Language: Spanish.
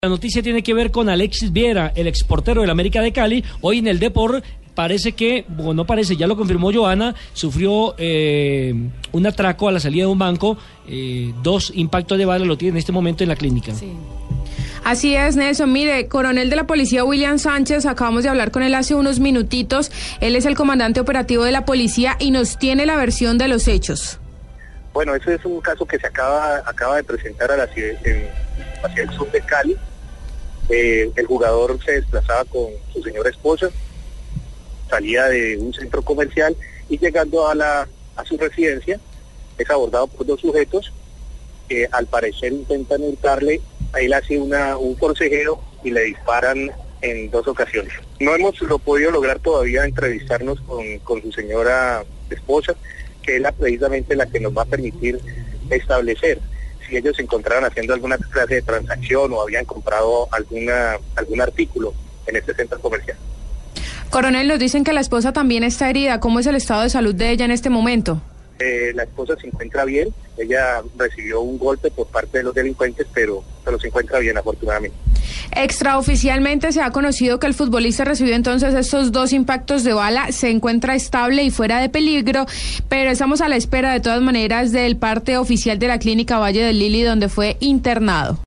La noticia tiene que ver con Alexis Viera, el exportero del América de Cali. Hoy en el Depor parece que, bueno, no parece, ya lo confirmó Joana, sufrió eh, un atraco a la salida de un banco, eh, dos impactos de bala lo tiene en este momento en la clínica. Sí. Así es, Nelson. Mire, coronel de la policía William Sánchez, acabamos de hablar con él hace unos minutitos. Él es el comandante operativo de la policía y nos tiene la versión de los hechos. Bueno, ese es un caso que se acaba, acaba de presentar a la, ciudad- en- hacia el sur de Cali. Eh, el jugador se desplazaba con su señora esposa, salía de un centro comercial y llegando a, la, a su residencia es abordado por dos sujetos que al parecer intentan hurtarle, ahí le hace una, un forcejeo y le disparan en dos ocasiones. No hemos lo podido lograr todavía entrevistarnos con, con su señora esposa, que es la, precisamente la que nos va a permitir establecer si ellos se encontraron haciendo alguna clase de transacción o habían comprado alguna algún artículo en este centro comercial. Coronel, nos dicen que la esposa también está herida. ¿Cómo es el estado de salud de ella en este momento? Eh, la esposa se encuentra bien, ella recibió un golpe por parte de los delincuentes, pero, se encuentra bien afortunadamente. Extraoficialmente se ha conocido que el futbolista recibió entonces estos dos impactos de bala, se encuentra estable y fuera de peligro, pero estamos a la espera de todas maneras del parte oficial de la clínica Valle del Lili donde fue internado.